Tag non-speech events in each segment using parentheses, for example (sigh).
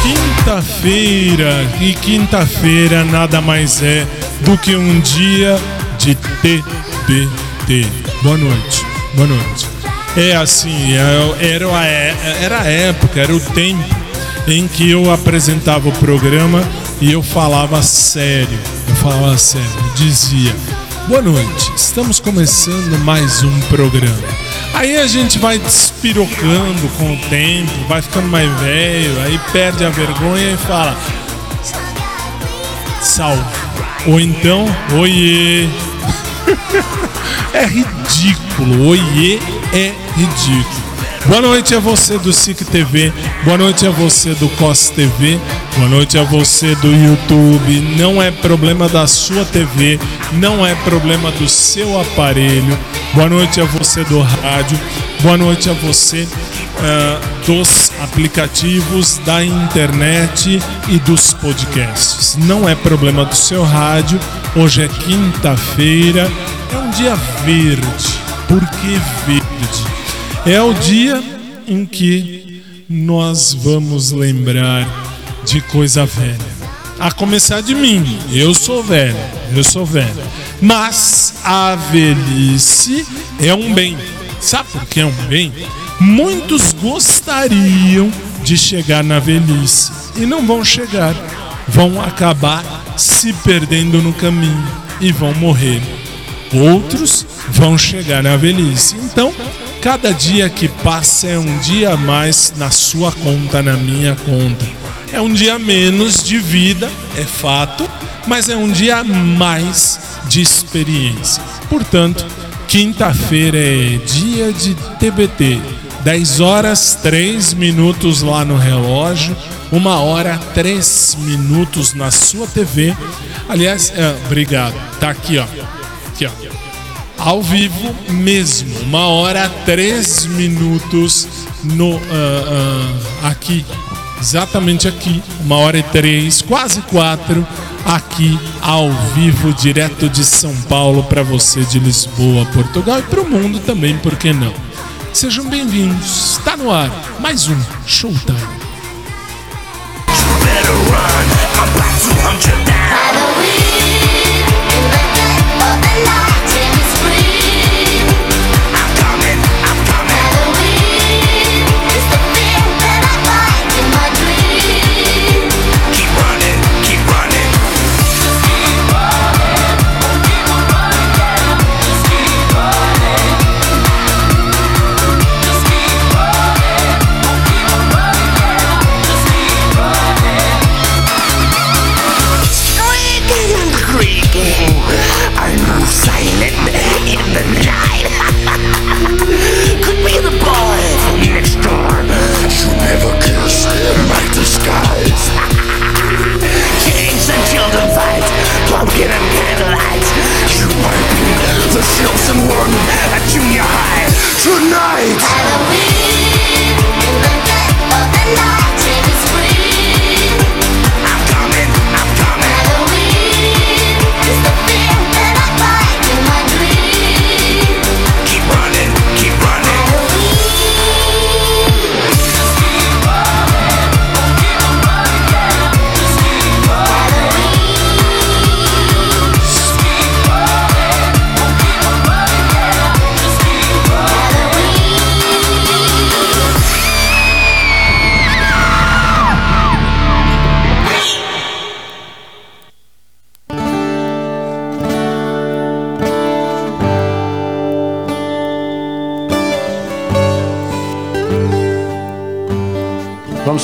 Quinta-feira e quinta-feira nada mais é do que um dia de TBT. Boa noite, boa noite. É assim, é, era a, era a época, era o tempo em que eu apresentava o programa e eu falava sério. Eu falava sério, dizia: Boa noite, estamos começando mais um programa. Aí a gente vai despirocando com o tempo, vai ficando mais velho, aí perde a vergonha e fala: Salve. Ou então, oiê. (laughs) é ridículo, oiê é ridículo. Boa noite a você do SIC TV, boa noite a você do COS TV, boa noite a você do YouTube. Não é problema da sua TV, não é problema do seu aparelho. Boa noite a você do rádio, boa noite a você uh, dos aplicativos, da internet e dos podcasts. Não é problema do seu rádio. Hoje é quinta-feira, é um dia verde. Por que verde? É o dia em que nós vamos lembrar de coisa velha. A começar de mim, eu sou velho, eu sou velho. Mas a velhice é um bem. Sabe por que é um bem? Muitos gostariam de chegar na velhice e não vão chegar. Vão acabar se perdendo no caminho e vão morrer. Outros vão chegar na velhice. Então, Cada dia que passa é um dia a mais na sua conta, na minha conta. É um dia menos de vida, é fato, mas é um dia a mais de experiência. Portanto, quinta-feira é dia de TBT. 10 horas 3 minutos lá no relógio, uma hora 3 minutos na sua TV. Aliás, é, obrigado. Tá aqui, ó. Aqui, ó ao vivo mesmo, uma hora três minutos no uh, uh, aqui, exatamente aqui, uma hora e três, quase quatro, aqui ao vivo, direto de São Paulo para você de Lisboa, Portugal e para o mundo também, por que não? Sejam bem-vindos, está no ar mais um Showtime.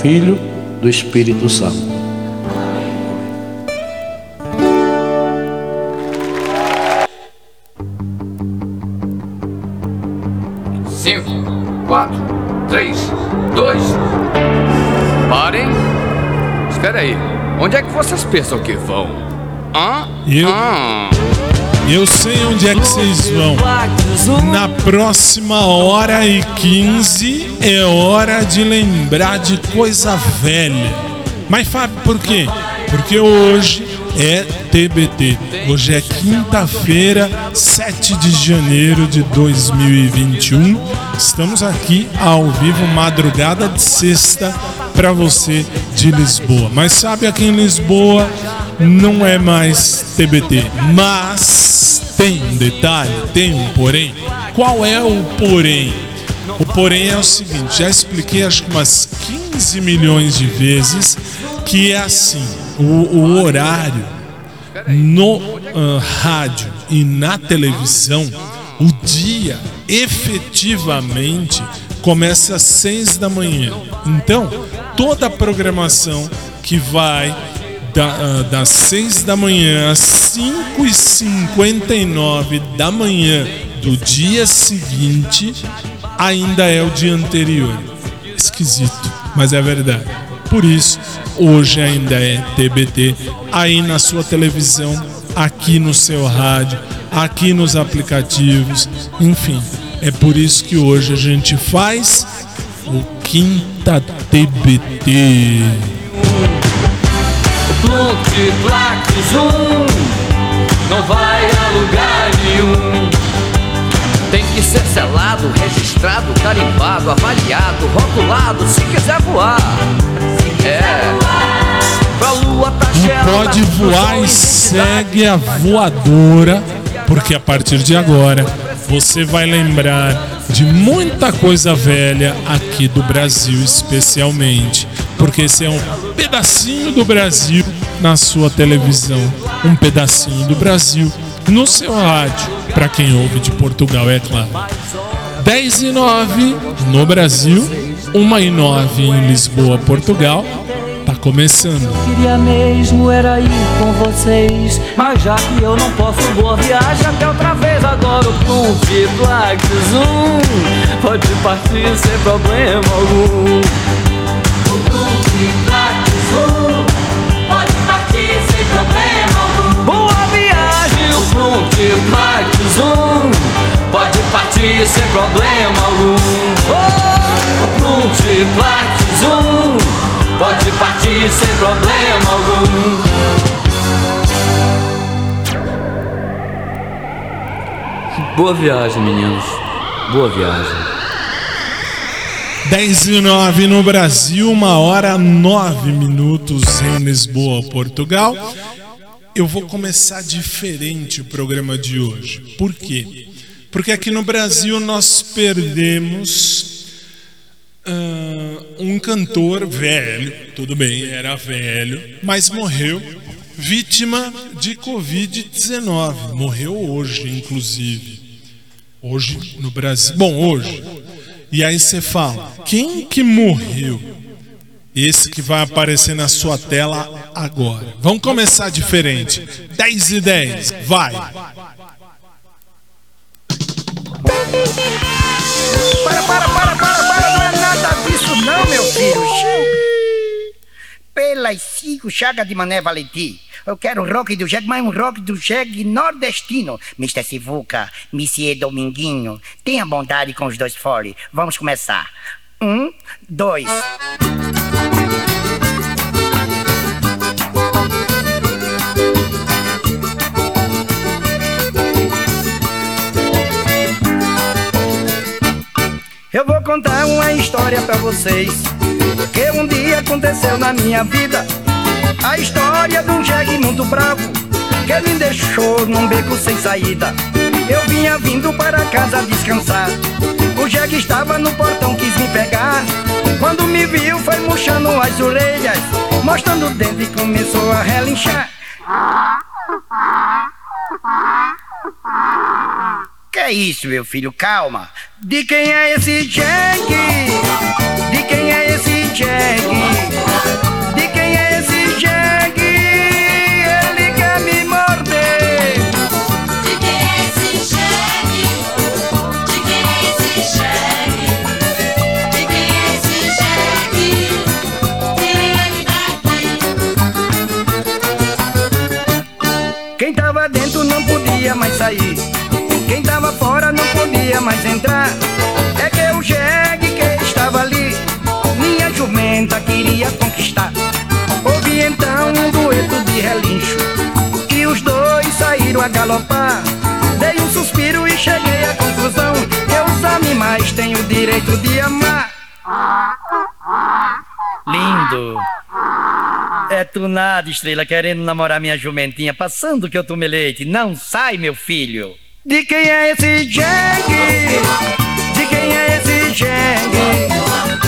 Filho, do Espírito Santo. Cinco, quatro, três, dois. Parem. Espera aí. Onde é que vocês pensam que vão? Hã? Eu. Eu sei onde é que vocês vão. Na próxima hora e 15 é hora de lembrar de coisa velha. Mas Fábio, por quê? Porque hoje é TBT. Hoje é quinta-feira, 7 de janeiro de 2021. Estamos aqui ao vivo, madrugada de sexta, para você de Lisboa. Mas sabe aqui em Lisboa não é mais TBT, mas tem um detalhe, tem um porém. Qual é o porém? O porém é o seguinte, já expliquei acho que umas 15 milhões de vezes que é assim, o, o horário no uh, rádio e na televisão, o dia efetivamente começa às 6 da manhã. Então, toda a programação que vai da, uh, das 6 da manhã às 5 e 59 da manhã do dia seguinte ainda é o dia anterior. Esquisito, mas é verdade. Por isso, hoje ainda é TBT aí na sua televisão, aqui no seu rádio, aqui nos aplicativos, enfim. É por isso que hoje a gente faz o Quinta TBT. Plute, plaque, zoom Não vai a lugar nenhum. Tem que ser selado, registrado, carimbado, avaliado, rotulado Se quiser voar. É. Pra lua tá Não pode voar e segue a voadora Porque a partir de agora você vai lembrar de muita coisa velha aqui do Brasil, especialmente, porque esse é um pedacinho do Brasil na sua televisão, um pedacinho do Brasil no seu rádio, para quem ouve de Portugal, é claro. 10 e 9 no Brasil, 1 e 9 em Lisboa, Portugal, Tá começando. Queria mesmo era ir com vocês, mas já que eu não posso, boa viagem até outra vez. Agora o Plump, Black Zoom pode partir sem problema algum. Sem problema algum. Boa viagem, o Plump, Black Zoom pode partir sem problema algum. Oh, o Plump, Black Zoom pode partir sem problema algum. Boa viagem, meninos. Boa viagem. 10 e 9 no Brasil, uma hora 9 minutos em Lisboa, Portugal. Eu vou começar diferente o programa de hoje. Por quê? Porque aqui no Brasil nós perdemos uh, um cantor velho, tudo bem, era velho, mas morreu vítima de Covid-19. Morreu hoje, inclusive. Hoje no Brasil. Bom, hoje. E aí você fala: quem que morreu? Esse que vai aparecer na sua tela agora. Vamos começar diferente. 10 e 10. Vai. Para, para, para, para, para, não é nada disso não, meu filho. Pelas cinco chagas de Mané Valentim. Eu quero um rock do jegue, mas um rock do jegue nordestino. Mr. Sivuca, Monsieur Dominguinho, tenha bondade com os dois fole. Vamos começar. Um, dois. Eu vou contar uma história pra vocês Que um dia aconteceu na minha vida A história de um jegue muito bravo Que me deixou num beco sem saída Eu vinha vindo para casa descansar O jegue estava no portão, quis me pegar Quando me viu foi murchando as orelhas Mostrando o dente e começou a relinchar que é isso, meu filho? Calma. De quem é esse Jack? De quem é esse Jack? De quem é esse Jack? Ele quer me morder. De quem é esse Jack? De quem é esse Jack? De quem é esse Jack? Tira ele daqui. Quem tava dentro não podia mais sair. Quem tava fora não podia mais entrar. Jumenta queria conquistar. Ouvi então um dueto de relincho, e os dois saíram a galopar. Dei um suspiro e cheguei à conclusão que os animais têm o direito de amar. Lindo. É tu nada, estrela, querendo namorar minha jumentinha, passando que eu tomei leite. Não sai, meu filho. De quem é esse jegue? De quem é esse jegue?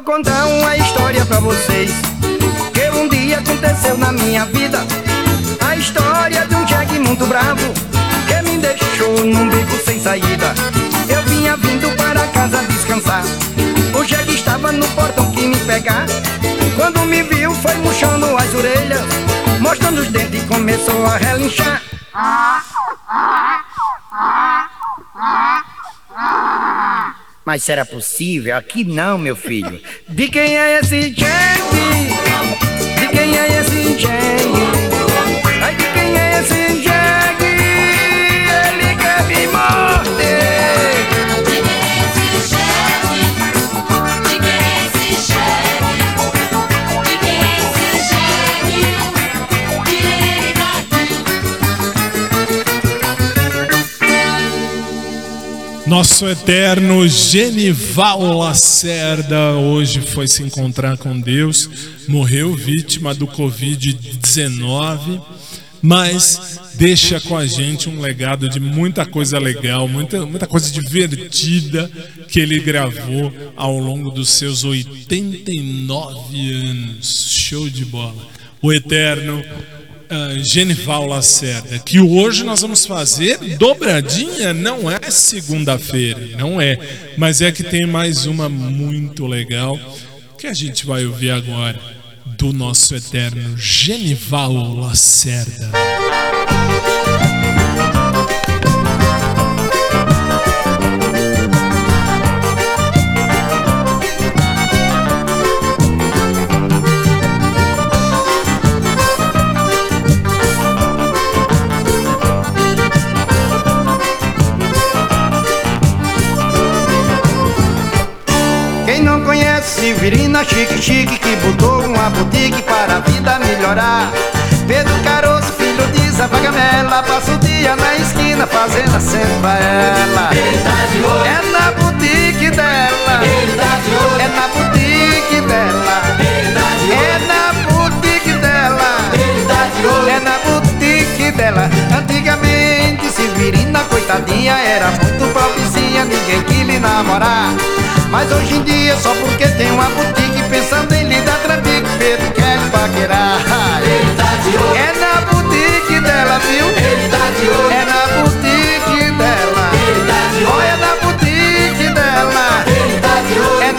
Vou contar uma história pra vocês Que um dia aconteceu na minha vida. A história de um jegue muito bravo Que me deixou num beco sem saída. Eu vinha vindo para casa descansar. O jegue estava no portão que me pegar. Quando me viu foi murchando as orelhas Mostrando os dentes e começou a relinchar (laughs) Mas será possível? Aqui não, meu filho. De quem é esse Jack? De quem é esse Jack? Nosso eterno Genival Lacerda hoje foi se encontrar com Deus, morreu vítima do Covid-19, mas deixa com a gente um legado de muita coisa legal, muita, muita coisa divertida que ele gravou ao longo dos seus 89 anos. Show de bola. O eterno ah, Genival Lacerda, que hoje nós vamos fazer dobradinha, não é segunda-feira, não é, mas é que tem mais uma muito legal que a gente vai ouvir agora do nosso eterno Genival Lacerda. Severina Chique Chique Que botou uma boutique para a vida melhorar. Pedro Caroço, filho de Zé Pagamela Passa o dia na esquina fazendo a pra ela. É na boutique dela. É na boutique dela. É na boutique dela. É na boutique dela. Antigamente Severina, coitadinha Era muito pobrezinha, ninguém lhe namorar Mas hoje em dia, só porque tem uma boutique Pensando em lhe dar Pedro quer paquerar. É na boutique dela, viu? É na boutique dela. Oh, é na boutique dela. É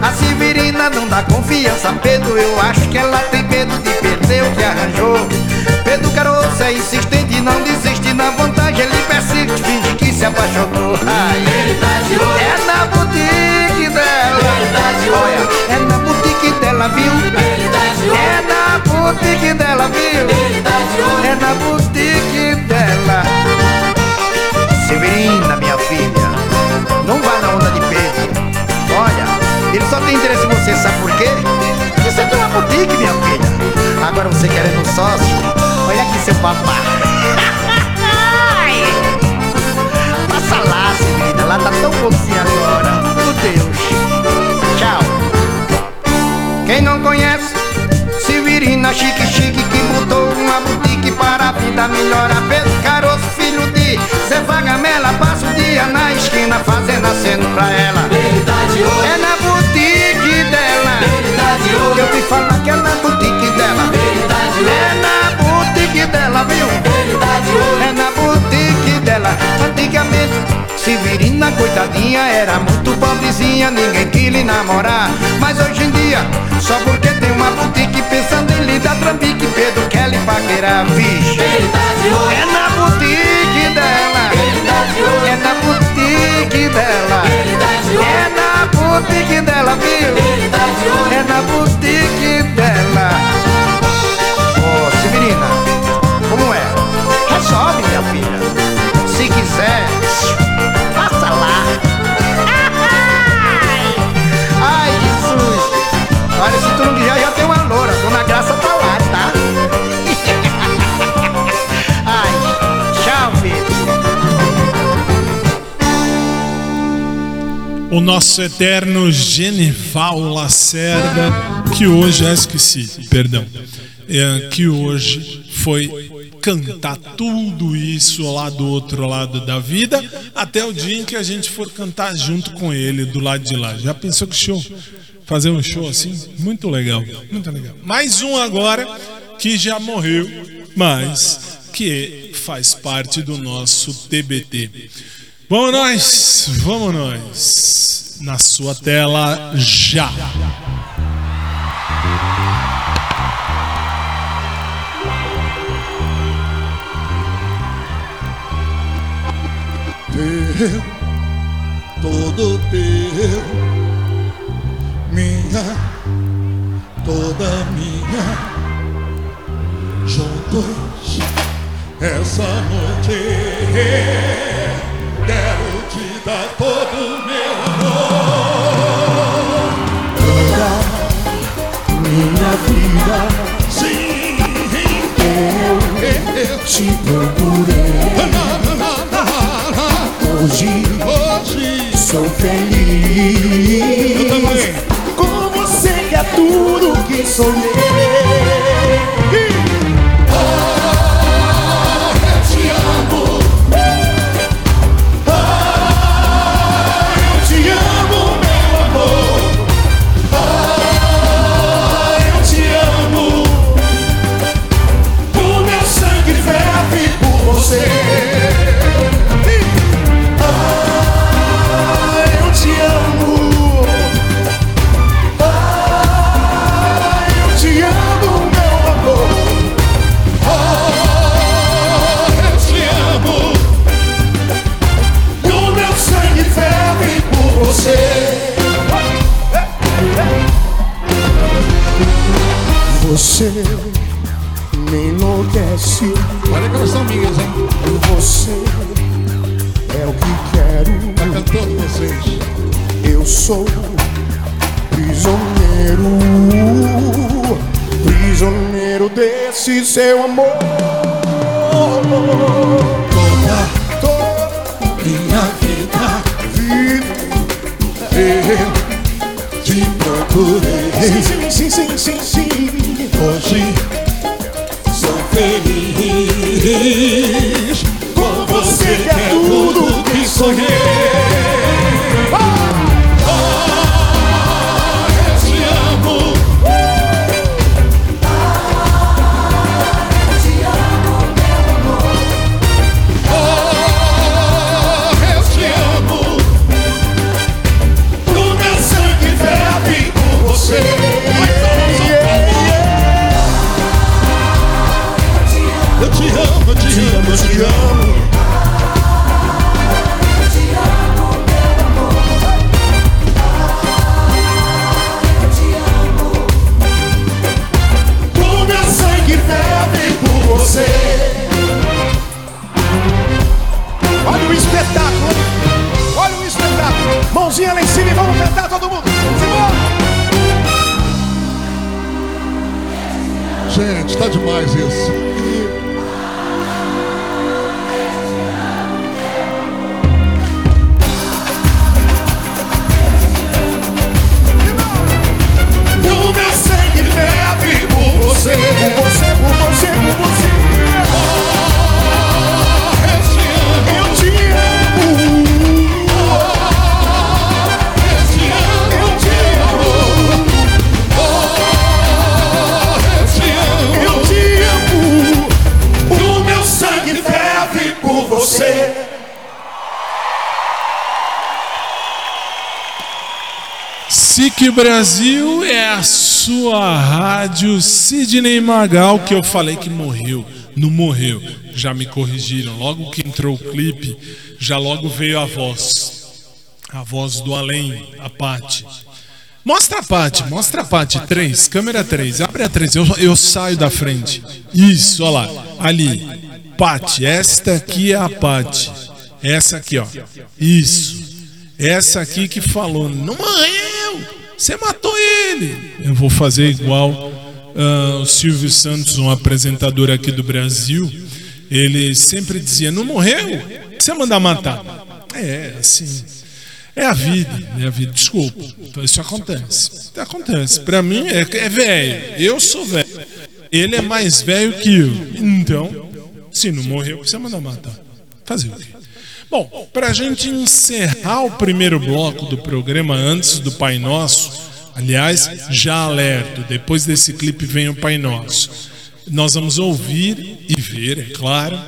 na Severina não dá confiança a Pedro Eu acho que ela tem medo de perder o que arranjou. Pedro Caroço é insistente, não desiste Na vontade ele persiste, finge que se apaixonou Ai, Ele tá de olho, É na boutique dela Ele tá de olho. É na boutique dela, viu? ele tá de olho, É na boutique dela, viu? ele tá de olho. É na boutique dela Severina, minha filha Não vá na onda de Pedro Olha, ele só tem interesse em você, sabe por quê? Porque você tem uma boutique, minha filha Agora você querendo um sócio Olha aqui seu papai (laughs) Lá tá tão bonzinho agora. Meu Deus. Tchau. Quem não conhece Severina chique chique que botou uma boutique para a vida melhorar Pedro Caroço, filho de Zé Vagamela Passa o dia na esquina fazendo aceno pra ela. É na boutique dela. Olho, Eu vi falar que é na boutique dela. É na boutique dela, viu? É na boutique dela. Antigamente Severina, coitadinha, era muito pobrezinha Ninguém quis lhe namorar. Mas hoje em dia, só porque tem uma boutique Pensando em lhe dar trambique Pedro quer lhe paquerar, vixe. Ele tá de olho, É na boutique dela. Ele tá de olho, É na boutique dela. Ele tá de olho, É na boutique dela, viu? ele tá de olho. É na boutique dela. Ô, Severina, como é? Resolve, minha filha Se quiser, passa lá. (laughs) Ai, Jesus. Olha, se tu não quiser, já tem uma loura Dona Graça tá lá, tá? (laughs) Ai, tchau, Pedro. O nosso eterno Genival Lacerda, que hoje, ah, esqueci, perdão, é, que hoje foi cantar tudo isso lá do outro lado da vida, até o dia em que a gente for cantar junto com ele do lado de lá. Já pensou que show? Fazer um show assim? Muito legal, muito legal. Mais um agora que já morreu, mas que faz parte do nosso TBT. Vamos nós, vamos nós. Na sua tela já. Teu, todo teu, minha, toda minha, juntos essa noite quero te dar todo o meu amor. Toda minha vida, sim, eu, eu te procurei. SIC Brasil é a sua rádio Sidney Magal, que eu falei que morreu. Não morreu. Já me corrigiram. Logo que entrou o clipe, já logo veio a voz. A voz do além, a Pati. Mostra a Pati, mostra a Pati. 3, câmera 3. Abre a 3. Eu, eu saio da frente. Isso, olha lá. Ali. Pati, esta aqui é a Pati. Essa aqui, ó. Isso. Essa aqui que falou, não morreu, você matou ele. Eu vou fazer igual ah, o Silvio Santos, um apresentador aqui do Brasil. Ele sempre dizia, não morreu, você mandar matar. É, assim, é a vida, é a vida, desculpa. Então, isso acontece. Acontece. Pra mim é, é velho. Eu sou velho. Ele é mais velho que eu. Então, se não morreu, você manda matar. Fazer o quê? Bom, para a gente encerrar o primeiro bloco do programa antes do Pai Nosso, aliás, já alerto, depois desse clipe vem o Pai Nosso. Nós vamos ouvir e ver, é claro,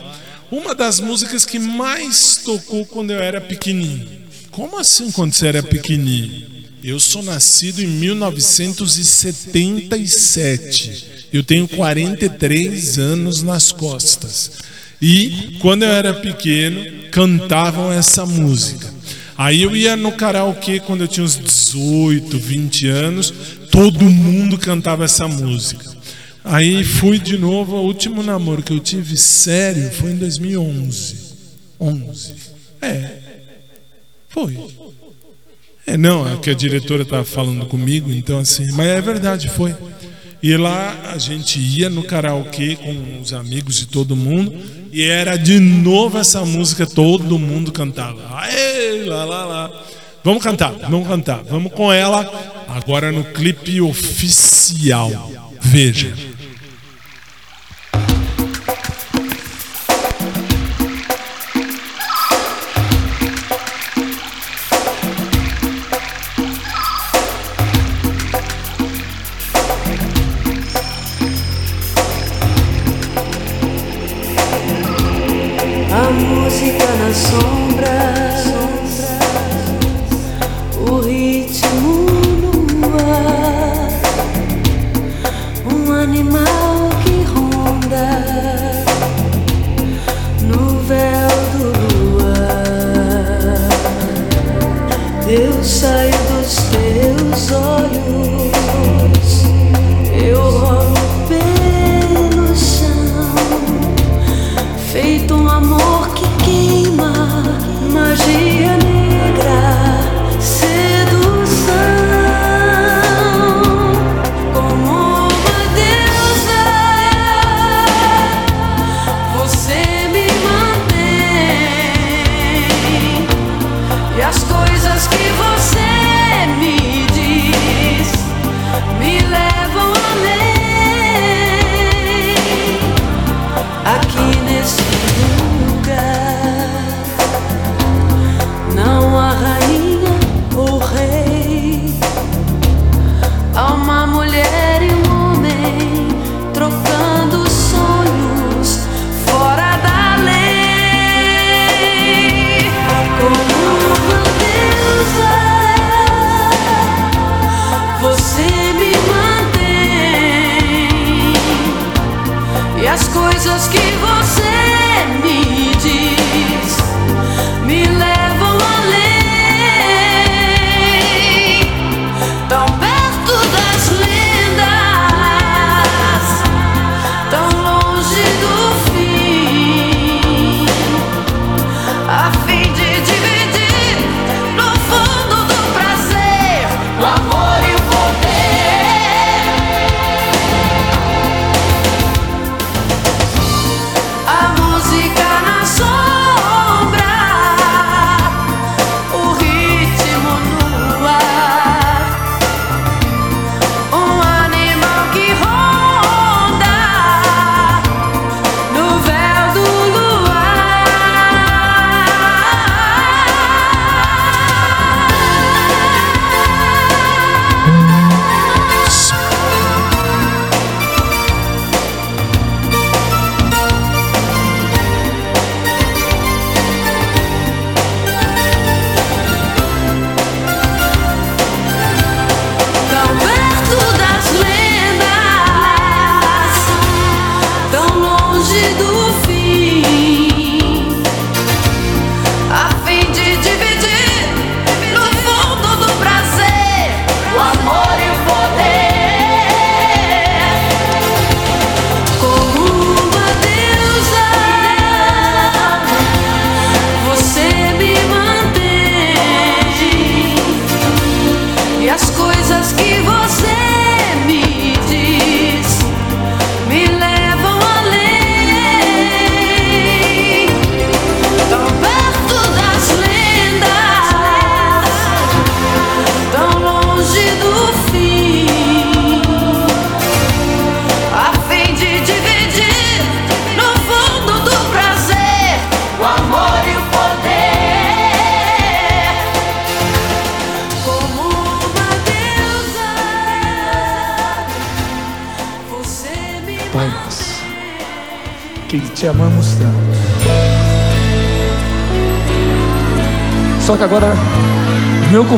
uma das músicas que mais tocou quando eu era pequenininho. Como assim quando você era pequenininho? Eu sou nascido em 1977. Eu tenho 43 anos nas costas. E quando eu era pequeno, cantavam essa música. Aí eu ia no karaokê quando eu tinha uns 18, 20 anos, todo mundo cantava essa música. Aí fui de novo, o último namoro que eu tive sério foi em 2011. 11. É. Foi. É, não, é que a diretora estava falando comigo, então assim, mas é verdade, foi. E lá a gente ia no karaokê com os amigos e todo mundo, e era de novo essa música, todo mundo cantava. Aê, lá, lá, lá. Vamos cantar, vamos cantar. Vamos com ela agora no clipe oficial. Veja.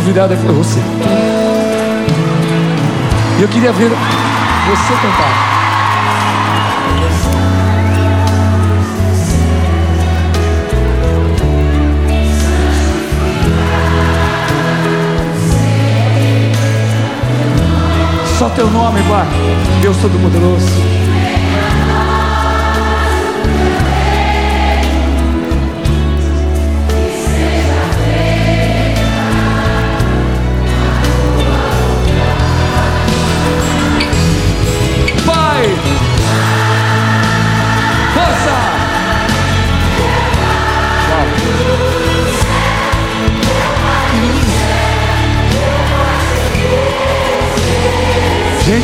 Convidado é você. E eu queria ver você cantar. Só teu nome, Pai, Deus Todo-Poderoso.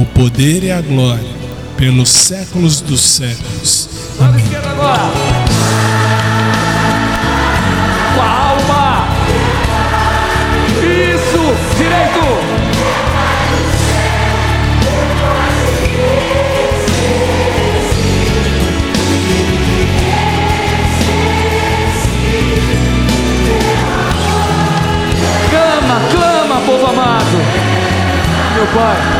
o poder e a glória, pelos séculos dos séculos. Esquerdo agora. Com a alma. Isso. Direito. Clama, clama, povo amado. Meu Pai.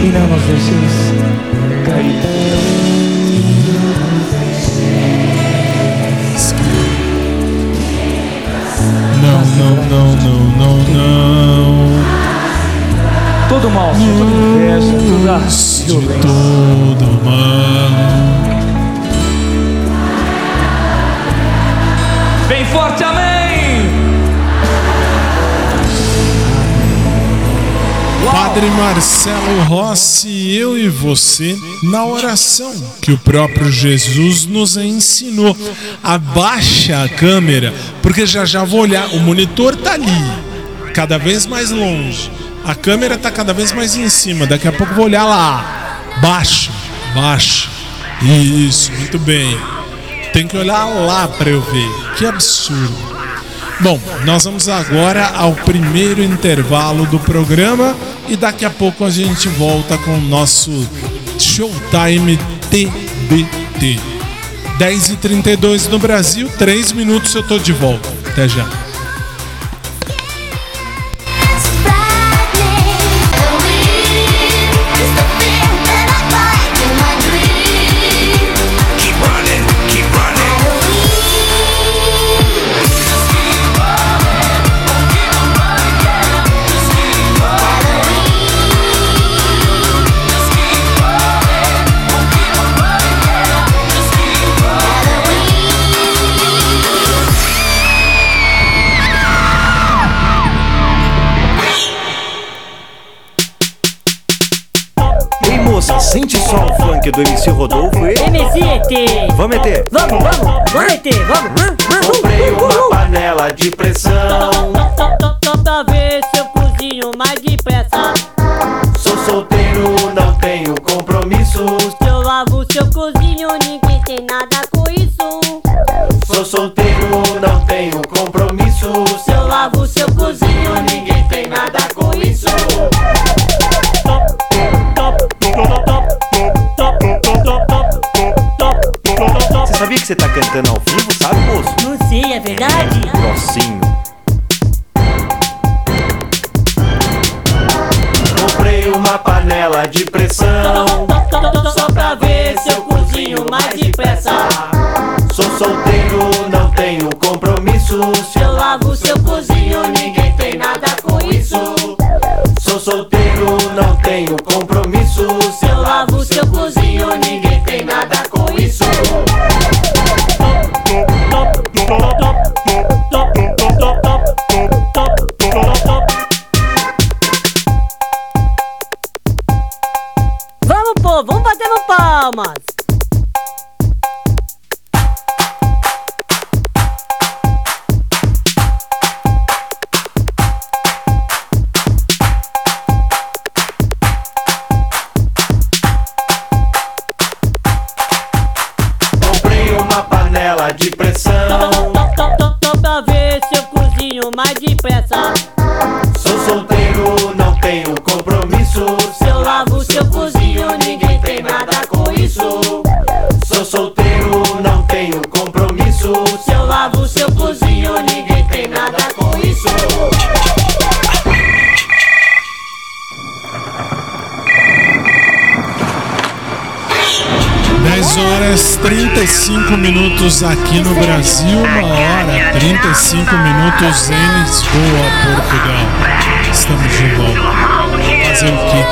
E não nos deixes cair. Não, não, não, não, não, não. Todo mal, toda inveja, toda violência. todo mal. Padre Marcelo Rossi, eu e você, na oração que o próprio Jesus nos ensinou. Abaixa a câmera, porque já já vou olhar. O monitor tá ali, cada vez mais longe. A câmera tá cada vez mais em cima. Daqui a pouco vou olhar lá. Baixa, baixa. Isso, muito bem. Tem que olhar lá para eu ver. Que absurdo. Bom, nós vamos agora ao primeiro intervalo do programa e daqui a pouco a gente volta com o nosso Showtime TBT. 10h32 no Brasil, 3 minutos eu tô de volta. Até já. Funk do MC Rodolfo e. MC ET. Vamos meter. Vamos, vamos, vamos ET, vamos. Comprei uma panela de pressão. Ver se eu cozinho mais depressa. Sou solteiro, não tenho compromisso. Se eu lavo, se eu cozinho, ninguém tem nada com isso. Sou solteiro, não tenho compromisso. Você tá cantando ao vivo, sabe, moço? Não sei, é verdade? Grossinho. Comprei uma panela de pressão. Só pra ver se eu cozinho mais depressa. Sou solteiro, não tenho compromisso. Se eu lavo, se eu cozinho, ninguém tem nada com isso. Sou solteiro, horas 35 minutos aqui no Brasil, uma hora 35 minutos em Lisboa, Portugal. Estamos de volta. Fazer o quê?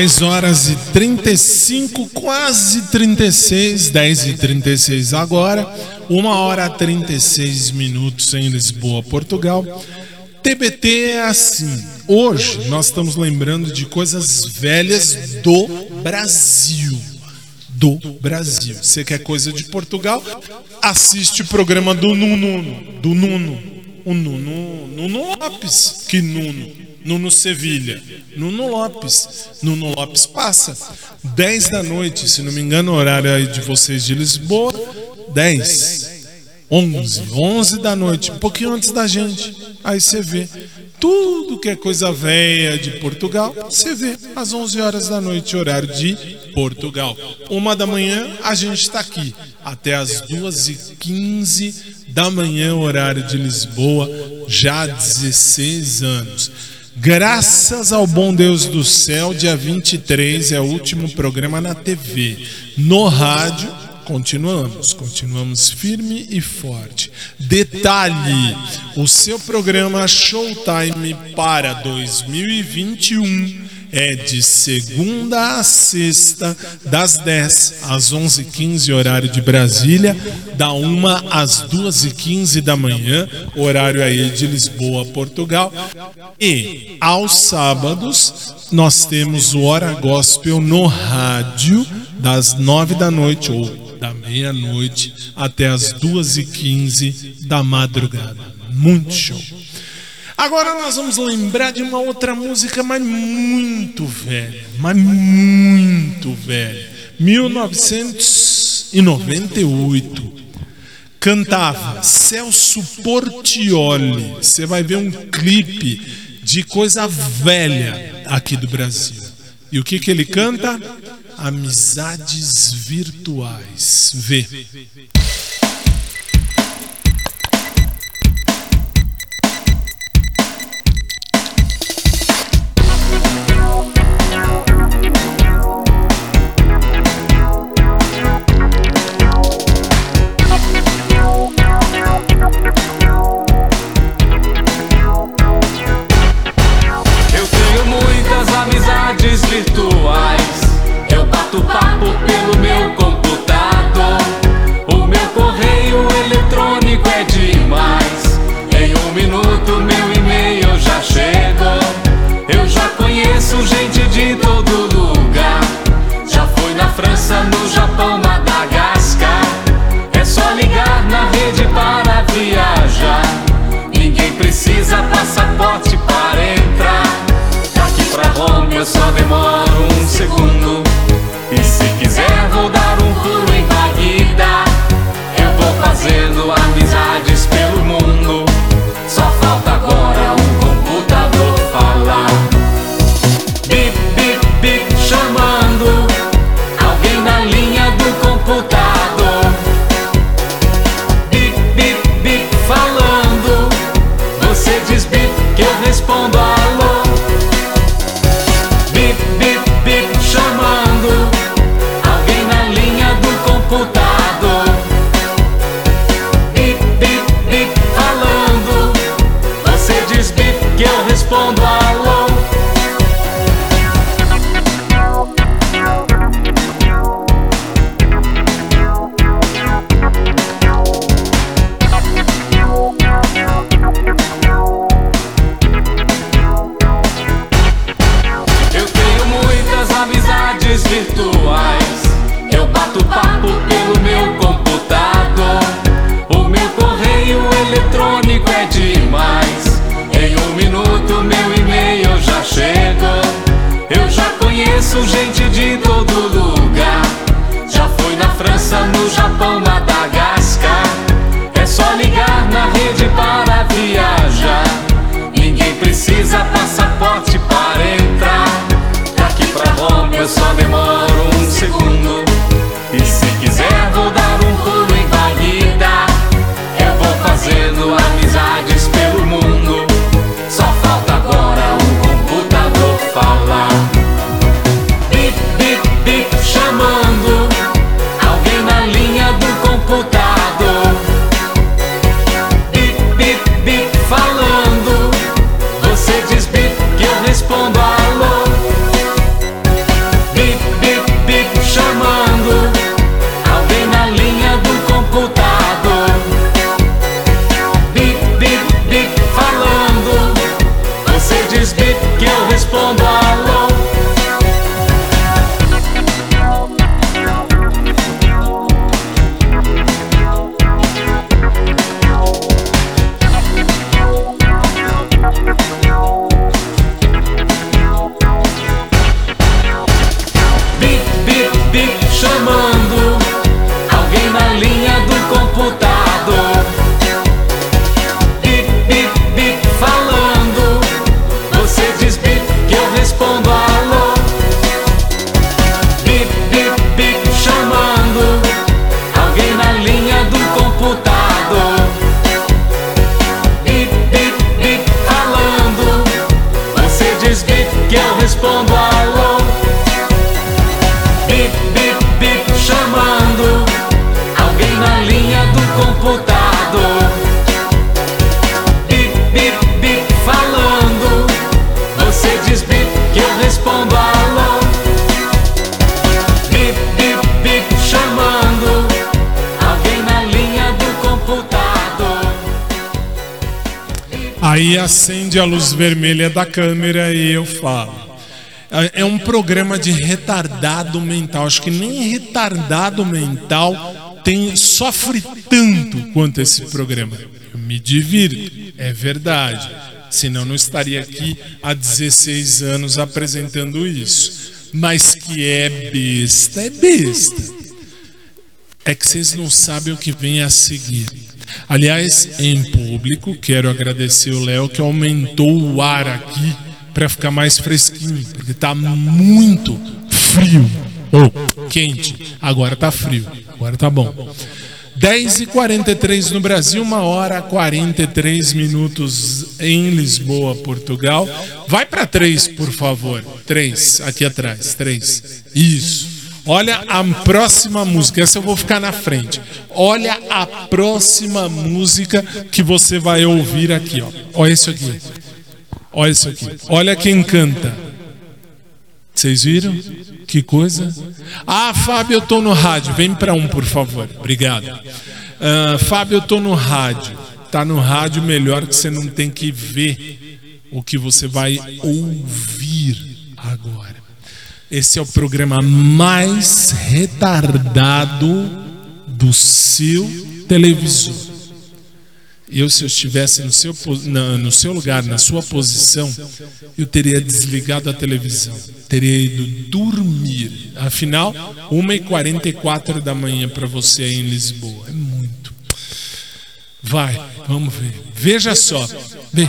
10 horas e 35, quase 36, 10 e 36 agora, 1 hora e 36 minutos em Lisboa, Portugal. TBT é assim. Hoje nós estamos lembrando de coisas velhas do Brasil. Do Brasil. Você quer coisa de Portugal? Assiste o programa do Nuno. Do Nuno. O Nuno, Nuno Lopes. Que Nuno. Nuno Sevilha. Nuno Lopes. Nuno Lopes passa. 10 da noite, se não me engano, horário aí de vocês de Lisboa. 10. 11, 11 da noite, um pouquinho antes da gente. Aí você vê tudo que é coisa velha de Portugal, você vê às 11 horas da noite, horário de Portugal. Uma da manhã, a gente está aqui até às 2h15 da manhã, horário de Lisboa, já há 16 anos. Graças ao bom Deus do céu, dia 23 é o último programa na TV. No rádio, continuamos, continuamos firme e forte. Detalhe: o seu programa Showtime para 2021 é de segunda a sexta, das 10 às 11h15, horário de Brasília, da 1 às 2h15 da manhã, horário aí de Lisboa, Portugal. E aos sábados, nós temos o Hora Gospel no rádio, das 9 da noite ou da meia-noite até as 2h15 da madrugada. Muito show. Agora nós vamos lembrar de uma outra música, mas muito velha, mas muito velha. 1998. Cantava Celso Portioli. Você vai ver um clipe de coisa velha aqui do Brasil. E o que que ele canta? Amizades virtuais. Vê. a luz vermelha da câmera e eu falo. É, é um programa de retardado mental. Acho que nem retardado mental tem sofre tanto quanto esse programa. Eu me divirto, é verdade. Senão não estaria aqui há 16 anos apresentando isso. Mas que é besta, é besta. É que vocês não sabem o que vem a seguir. Aliás, em público, quero agradecer o Léo que aumentou o ar aqui para ficar mais fresquinho, porque está muito frio. Oh, quente. Agora está frio. Agora está bom. 10h43 no Brasil, 1 hora 43 minutos em Lisboa, Portugal. Vai para 3, por favor. 3, aqui atrás. 3. Isso. Olha a próxima música, essa eu vou ficar na frente. Olha a próxima música que você vai ouvir aqui, ó. Olha isso aqui. Olha isso aqui. Olha quem canta. Vocês viram? Que coisa? Ah, Fábio, eu tô no rádio. Vem para um, por favor. Obrigado. Ah, Fábio, eu tô no rádio. Tá no rádio melhor que você não tem que ver o que você vai ouvir agora. Esse é o programa mais retardado do seu televisor. Eu, se eu estivesse no seu, no seu lugar, na sua posição, eu teria desligado a televisão. Teria ido dormir. Afinal, 1h44 da manhã para você aí em Lisboa. É muito. Vai, vamos ver. Veja só. Vê.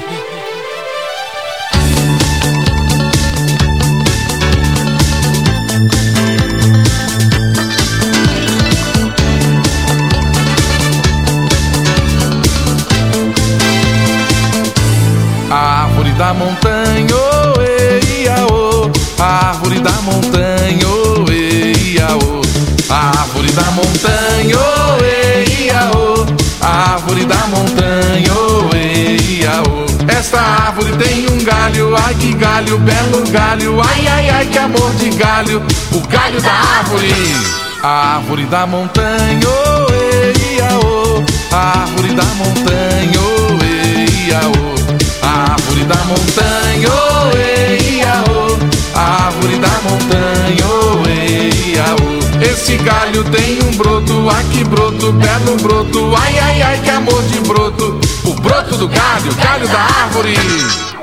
Da montanha, oh, ei, ia, oh. Árvore da montanha, oh, ei, ia, oh. Árvore da montanha, oh, ei, ia, oh. Árvore da montanha, oh, ei, ia, oh. Esta árvore tem um galho, ai que galho, belo galho, ai, ai, ai, que amor de galho, o galho da árvore. Árvore da montanha, oh, ei, ia, oh. Árvore da montanha, oh, ei, ia, oh. Da montanha, oh, ei, ia, oh. Árvore da montanha, oh, ei, ia, oh. Esse galho tem um broto, ai que broto, belo broto, ai, ai, ai, que amor de broto. O broto do galho, galho da árvore.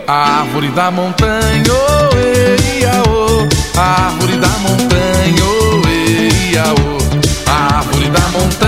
Árvore da montanha, oh, ei, ia, oh. Árvore da montanha, oh, ei, ia, oh. Árvore da montanha,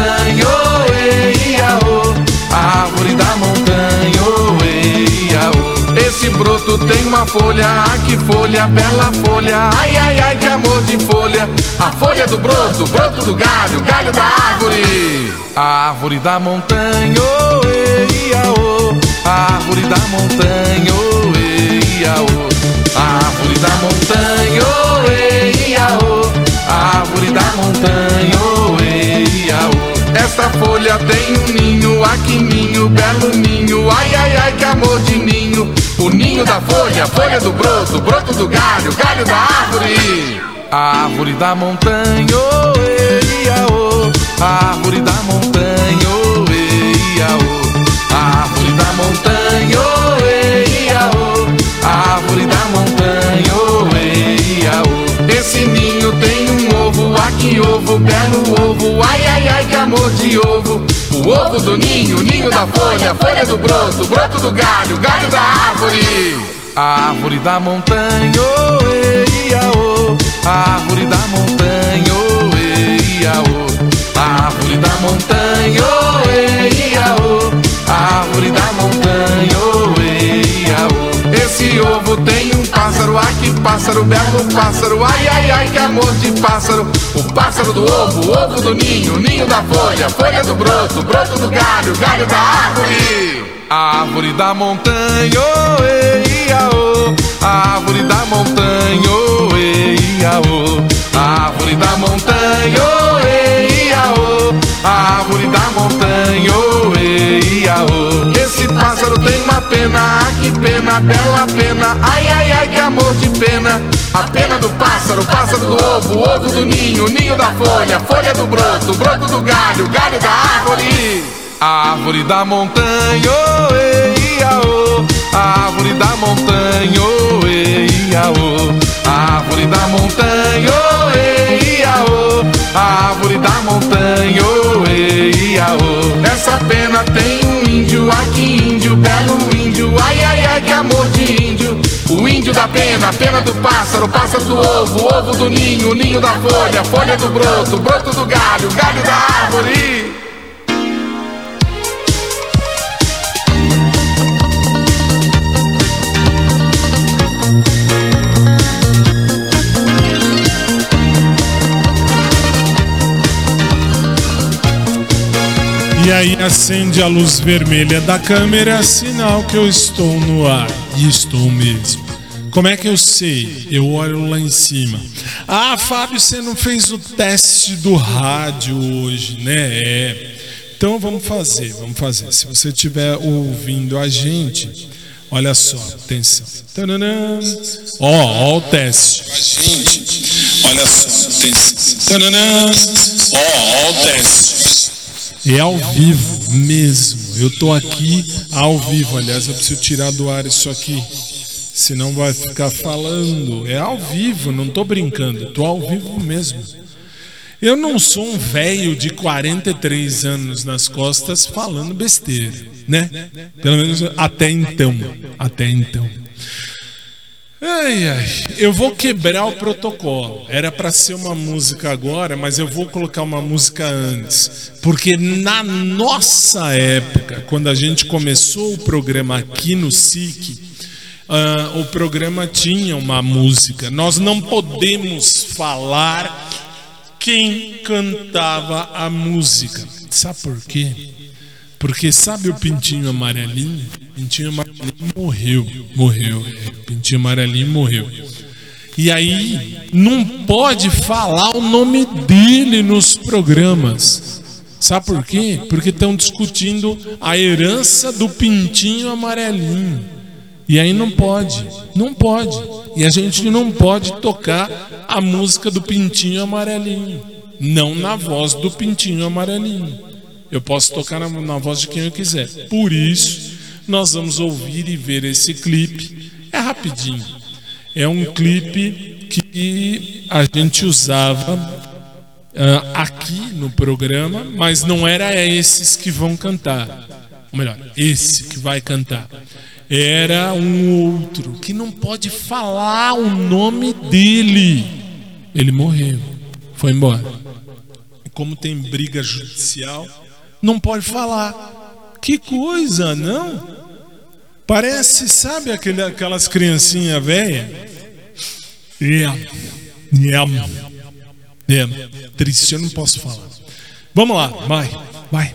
Esse broto tem uma folha, ah que folha, bela folha, ai, ai, ai, que amor de folha. A folha do broto, broto do galho, galho da árvore. Árvore da montanha, oh, ei, ia, oh. Árvore da montanha, oh, ei, ia, oh. Árvore da montanha, oh, ei, ia, oh. Árvore da montanha, oh. Esta folha tem um ninho, que ninho, belo ninho, ai, ai, ai, que amor de ninho. O ninho da folha, folha do broto, broto do galho, galho da árvore. Árvore da montanha, oh, ei, ia, oh. Árvore da montanha, amor de ovo. O ovo do ninho, o ninho da folha, folha do broto, broto do galho, galho da árvore. Árvore da montanha, oh, ei, ia, oh. Árvore da montanha, oh, ei, ia, oh. Árvore da montanha, oh, ei, ia, oh. Árvore da montanha, oh, ei, ia, oh. Esse ovo tem um pássaro, ai que pássaro, belo pássaro, ai, ai, ai, que amor de pássaro. O pássaro do ovo, ovo do ninho, ninho da folha, folha do broto, broto do galho, galho da árvore. Árvore da montanha, oh, ei, ia, oh. Árvore da montanha, oh, ei, oh. Árvore da montanha, oh, oh. Árvore da montanha, oh, ei, ia, oh. Esse pássaro tem uma pena, ah, que pena, bela pena, ai, ai, ai, que amor de pena. A pena do pássaro, pássaro do ovo, ovo do ninho, ninho da folha, folha do broto, broto do galho, galho da árvore. Árvore da montanha, oh, ei, ia, oh. Árvore da montanha, oh, ei, ia, oh. Árvore da montanha, oh, ei, ei, ia, oh. Essa pena tem um índio, ah, que índio, belo índio, ai, ai, ai, que amor de índio. O índio da pena, a pena do pássaro, pássaro do ovo, ovo do ninho, ninho da folha, folha do broto, broto do galho, galho da árvore. E aí acende a luz vermelha da câmera, sinal que eu estou no ar. E estou mesmo. Como é que eu sei? Eu olho lá em cima. Ah, Fábio, você não fez o teste do rádio hoje, né? É. Então vamos fazer, vamos fazer. Se você estiver ouvindo a gente, Olha só, atenção. Tananã. Ó, ó o teste. Gente, olha só, atenção. Tananã. Ó, ó o teste. É ao vivo mesmo. Eu tô aqui ao vivo. Aliás, eu preciso tirar do ar isso aqui. Senão vai ficar falando. É ao vivo, não tô brincando. Tô ao vivo mesmo. Eu não sou um velho de 43 anos nas costas falando besteira, né? Pelo menos até então. Até então. Ai, ai, eu vou quebrar o protocolo. Era para ser uma música agora, mas eu vou colocar uma música antes. Porque na nossa época, quando a gente começou o programa aqui no SIC, ah, o programa tinha uma música. Nós não podemos falar quem cantava a música. Sabe por quê? Porque sabe o Pintinho Amarelinho? Pintinho Amarelinho morreu. Morreu. é, Pintinho Amarelinho morreu. E aí não pode falar o nome dele nos programas. Sabe por quê? Porque estão discutindo a herança do Pintinho Amarelinho. E aí não pode, não pode. E a gente não pode tocar a música do Pintinho Amarelinho. Não na voz do Pintinho Amarelinho. Eu posso tocar na, na voz de quem eu quiser. Por isso, nós vamos ouvir e ver esse clipe. É rapidinho. É um clipe que a gente usava ah, aqui no programa, mas não era esses que vão cantar. Ou melhor, esse que vai cantar. Era um outro que não pode falar o nome dele. Ele morreu, foi embora. Como tem briga judicial, não pode falar. Que coisa, não? Parece, sabe aquele, aquelas criancinhas velhas? É, é, é. Triste, eu não posso falar. Vamos lá, vai, vai.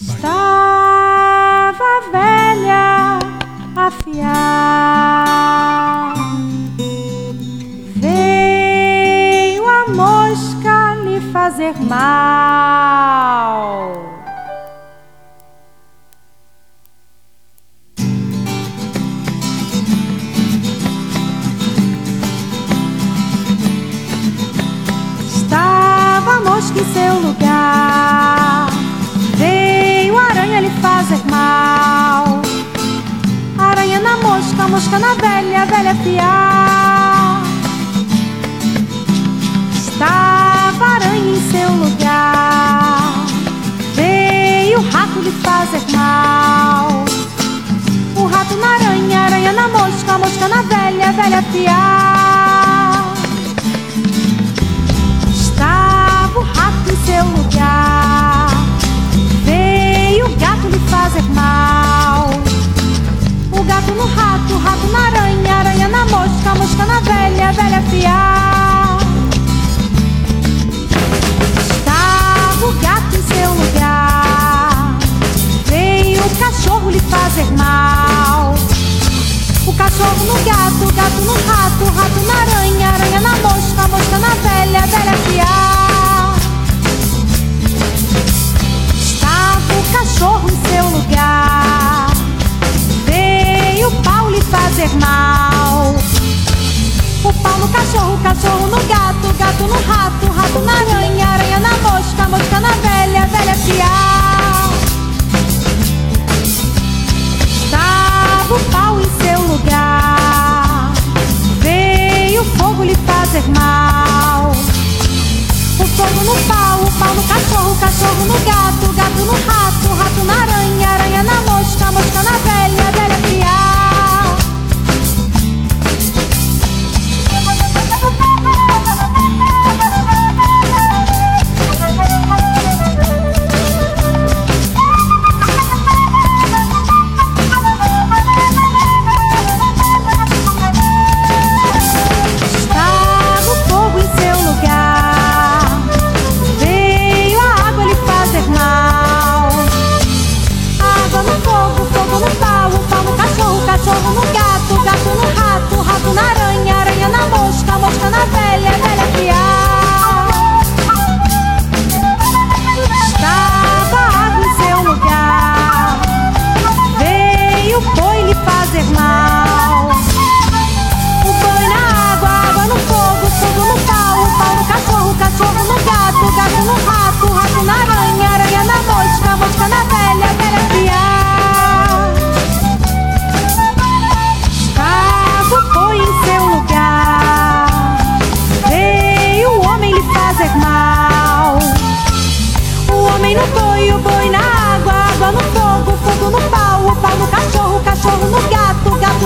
Estava velha. Veio fazer mal. Estava a mosca em seu lugar. Veio a aranha lhe fazer mal. Aranha na mosca, mosca na velha, velha fiar. Rato lhe fazer mal. O rato na aranha, aranha na mosca, mosca na velha, velha fiar. Estava o rato em seu lugar. Veio o gato lhe fazer mal. O gato no rato, o rato na aranha, aranha na mosca, mosca na velha, velha fiar. Estava o gato o cachorro lhe fazer mal. O cachorro no gato, o gato no rato, o rato na aranha, aranha na mosca, mosca na velha, velha fiar. Estava o cachorro em seu lugar. Veio o pau lhe fazer mal. O pau no cachorro, o cachorro no gato, o gato no rato, o rato na aranha, aranha na mosca, mosca na velha, velha fiar. Fogo lhe fazer mal. O fogo no pau, o pau no cachorro, o cachorro no gato, o gato no rato, o rato na aranha, aranha na mosca, mosca na velha, velha fiar.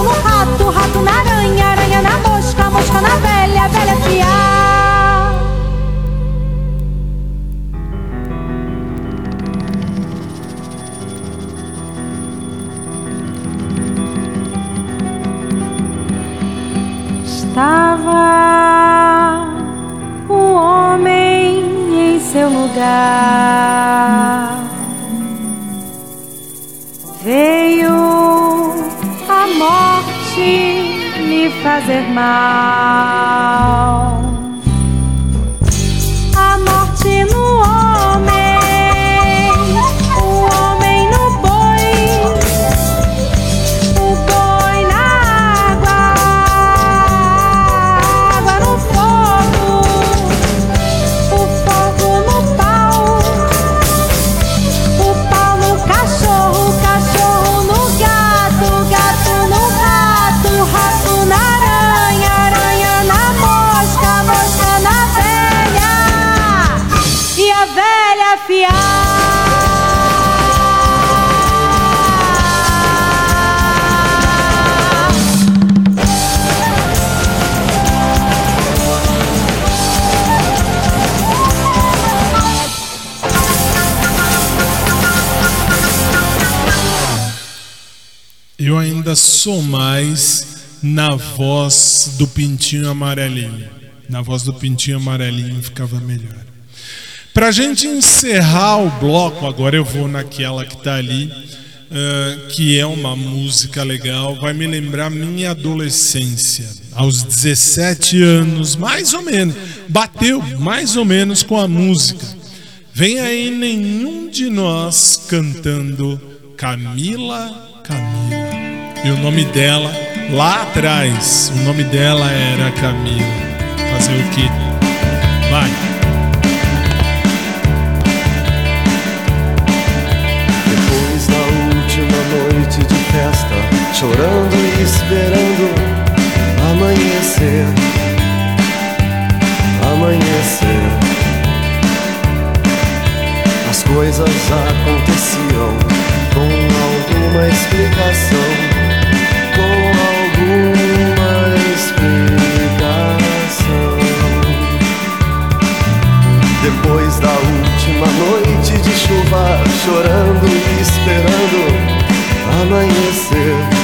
no rato, rato na aranha, aranha na mosca, mosca na velha, velha fiar. Estava o homem em seu lugar. Fazer mal. Sou mais na voz do Pintinho Amarelinho. Na voz do Pintinho Amarelinho ficava melhor. Pra gente encerrar o bloco, agora eu vou naquela que tá ali, ah, que é uma música legal, vai me lembrar minha adolescência. Aos 17 anos, mais ou menos, bateu mais ou menos com a música. Vem aí nenhum de nós cantando Camila. E o nome dela, lá atrás, o nome dela era Camila. Fazer o quê? Vai. Depois da última noite de festa, chorando e esperando amanhecer, amanhecer. As coisas aconteciam com alguma explicação, Depois da última noite de chuva, chorando e esperando amanhecer,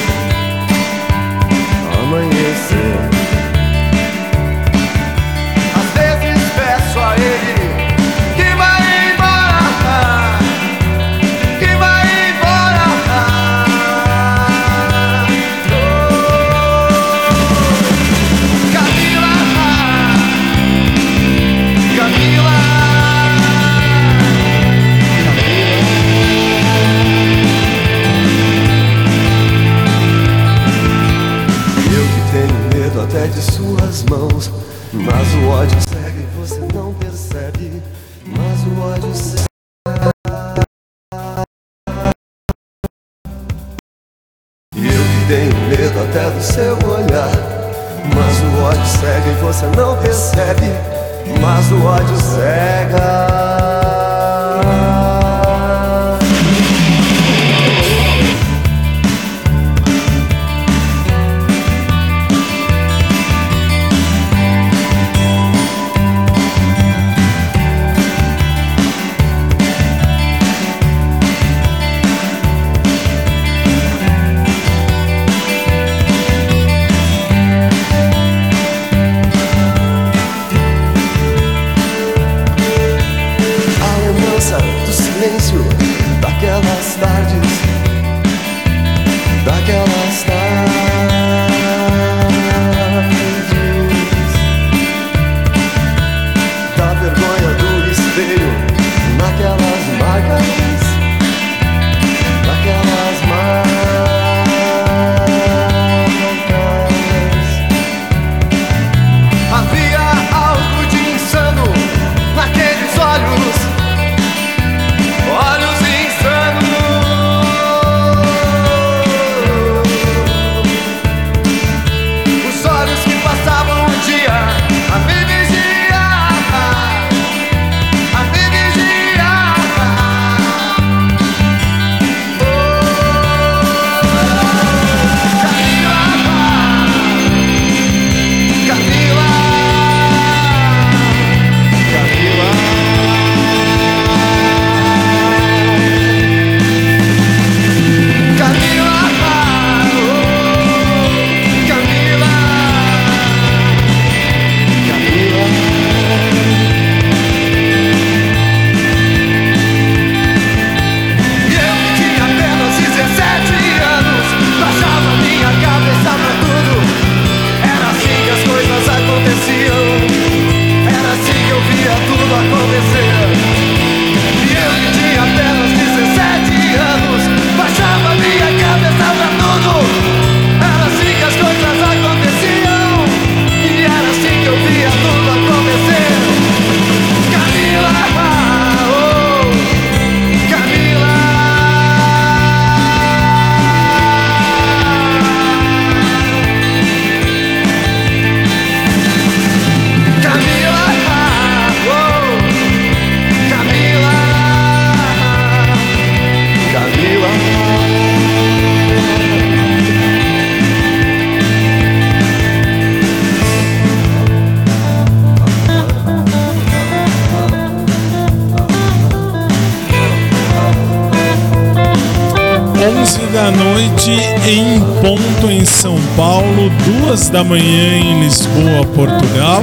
duas da manhã em Lisboa, Portugal.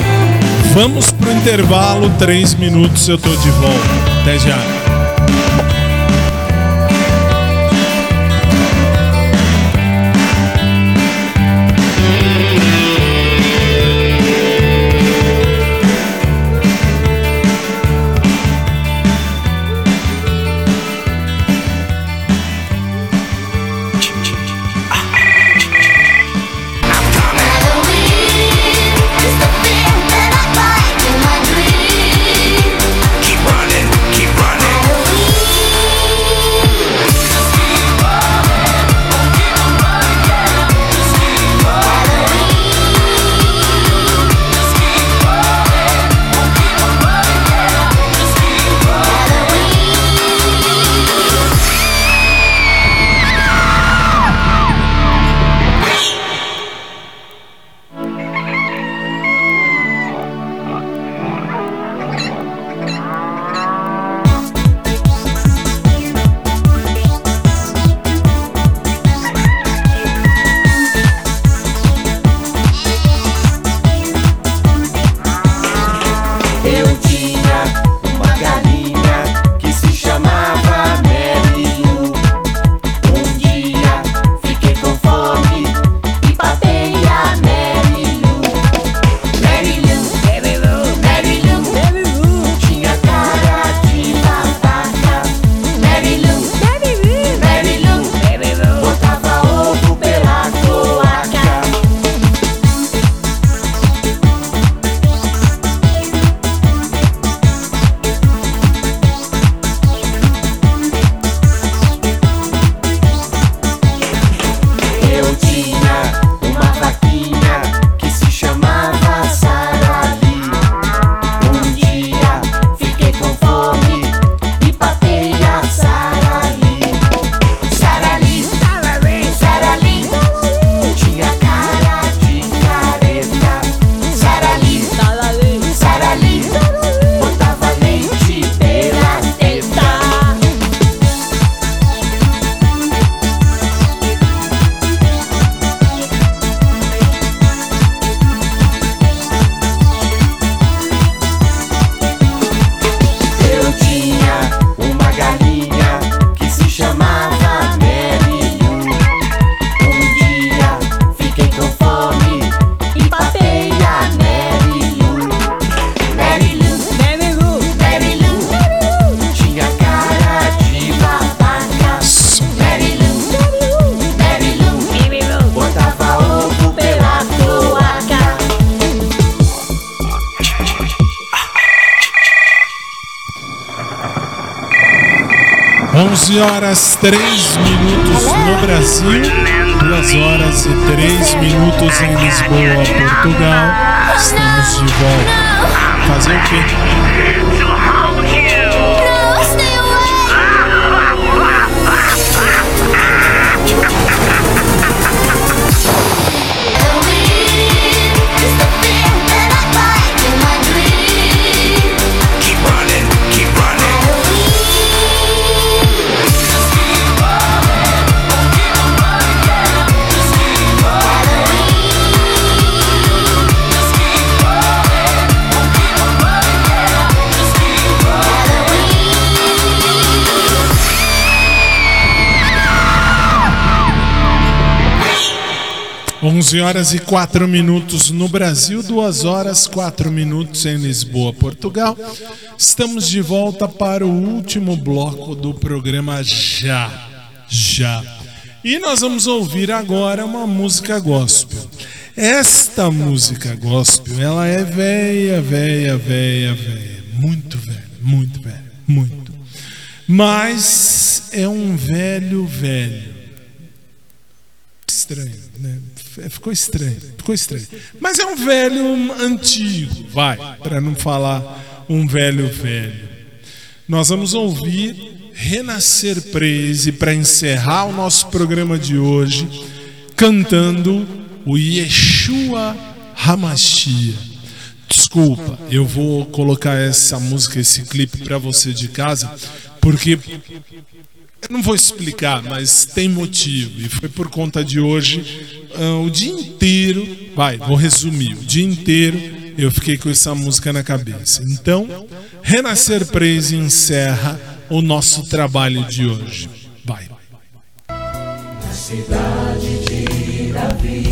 Vamos pro intervalo, três minutos eu tô de volta. Até já. Horas e 4 minutos no Brasil, 2 horas 4 minutos em Lisboa, Portugal. Estamos de volta para o último bloco do programa Já. Já. E nós vamos ouvir agora uma música gospel. Esta música gospel, ela é velha, velha, velha, velha. Muito velha, muito velha, muito. Mas é um velho, velho. Estranho, né? Ficou estranho, ficou estranho. Mas é um velho antigo, vai, para não falar um velho velho. Nós vamos ouvir Renascer Praise para encerrar o nosso programa de hoje, cantando o Yeshua Hamashia. Desculpa, eu vou colocar essa música, esse clipe para você de casa, porque Eu não vou explicar, mas tem motivo. E foi por conta de hoje, ah, o dia inteiro. Vai, vou resumir. O dia inteiro eu fiquei com essa música na cabeça. Então, Renascer Praise encerra o nosso trabalho de hoje. Vai. Na cidade de Davi,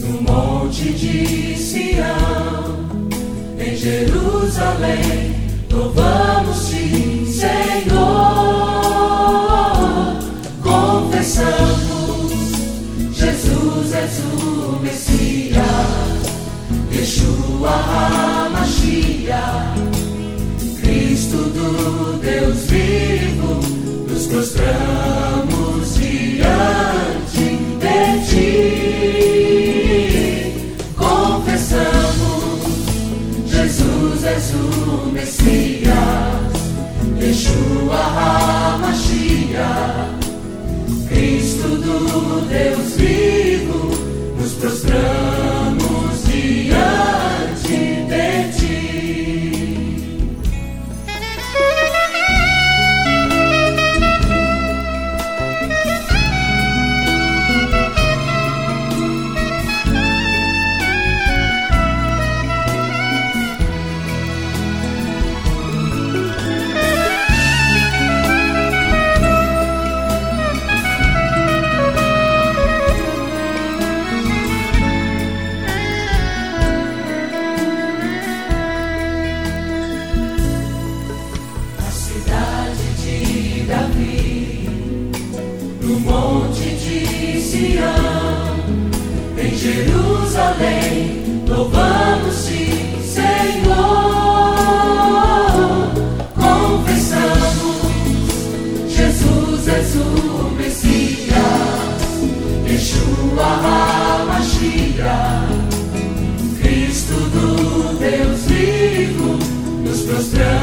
no monte de Sião, em Jerusalém, louvamos-te, Senhor. Confessamos, Jesus és o Messias, Yeshua HaMashiach, Cristo do Deus vivo, nos prostramos diante de ti. Confessamos, Jesus és o Messias, Yeshua do Deus vivo, nos prostramos nos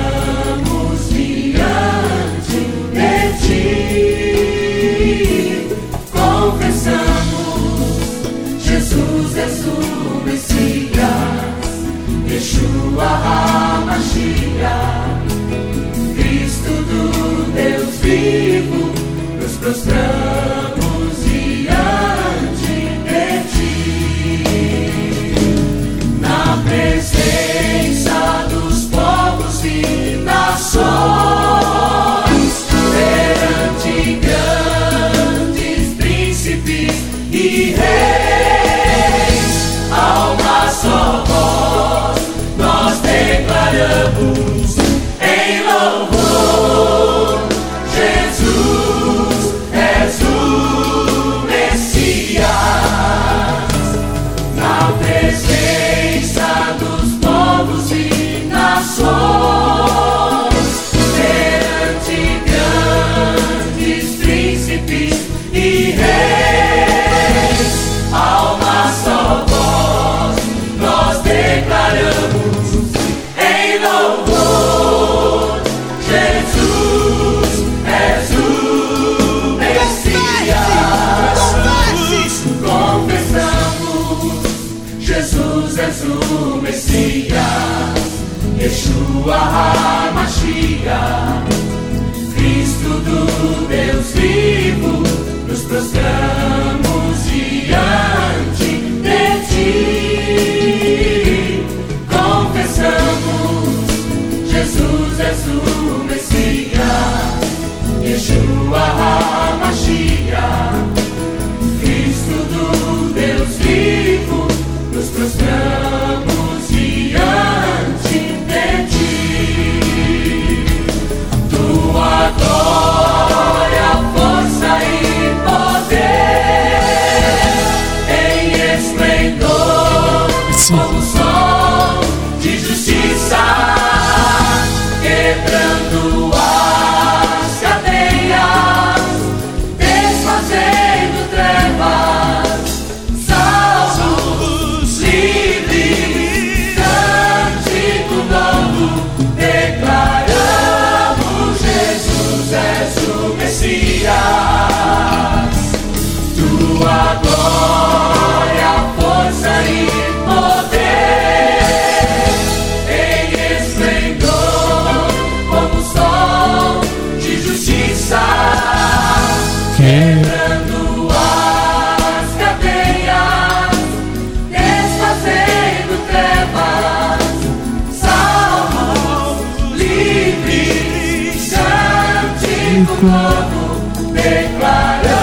povo declaramos: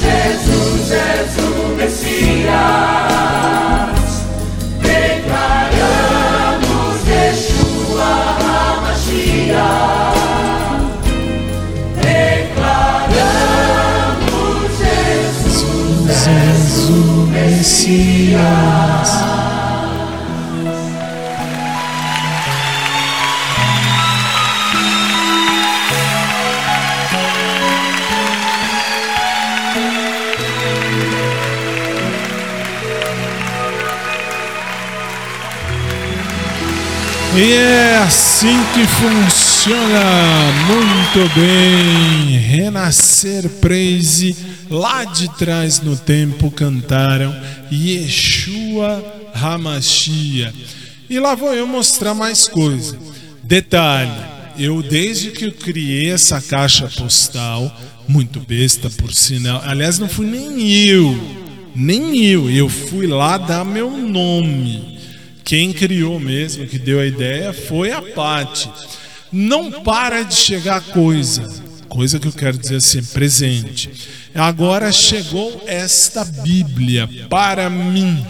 Jesus és o Messias. Declaramos Yeshua HaMashiach. Declaramos Jesus és o Messias. E é assim que funciona muito bem. Renascer Praise, lá de trás no tempo cantaram Yeshua Hamashia. E lá vou eu mostrar mais coisa. Detalhe, eu desde que eu criei essa caixa postal, muito besta por sinal, aliás não fui nem eu, nem eu, eu fui lá dar meu nome. Quem criou mesmo, que deu a ideia, foi a Pati. Não para de chegar coisa. Coisa que eu quero dizer assim, presente. Agora chegou esta Bíblia para mim.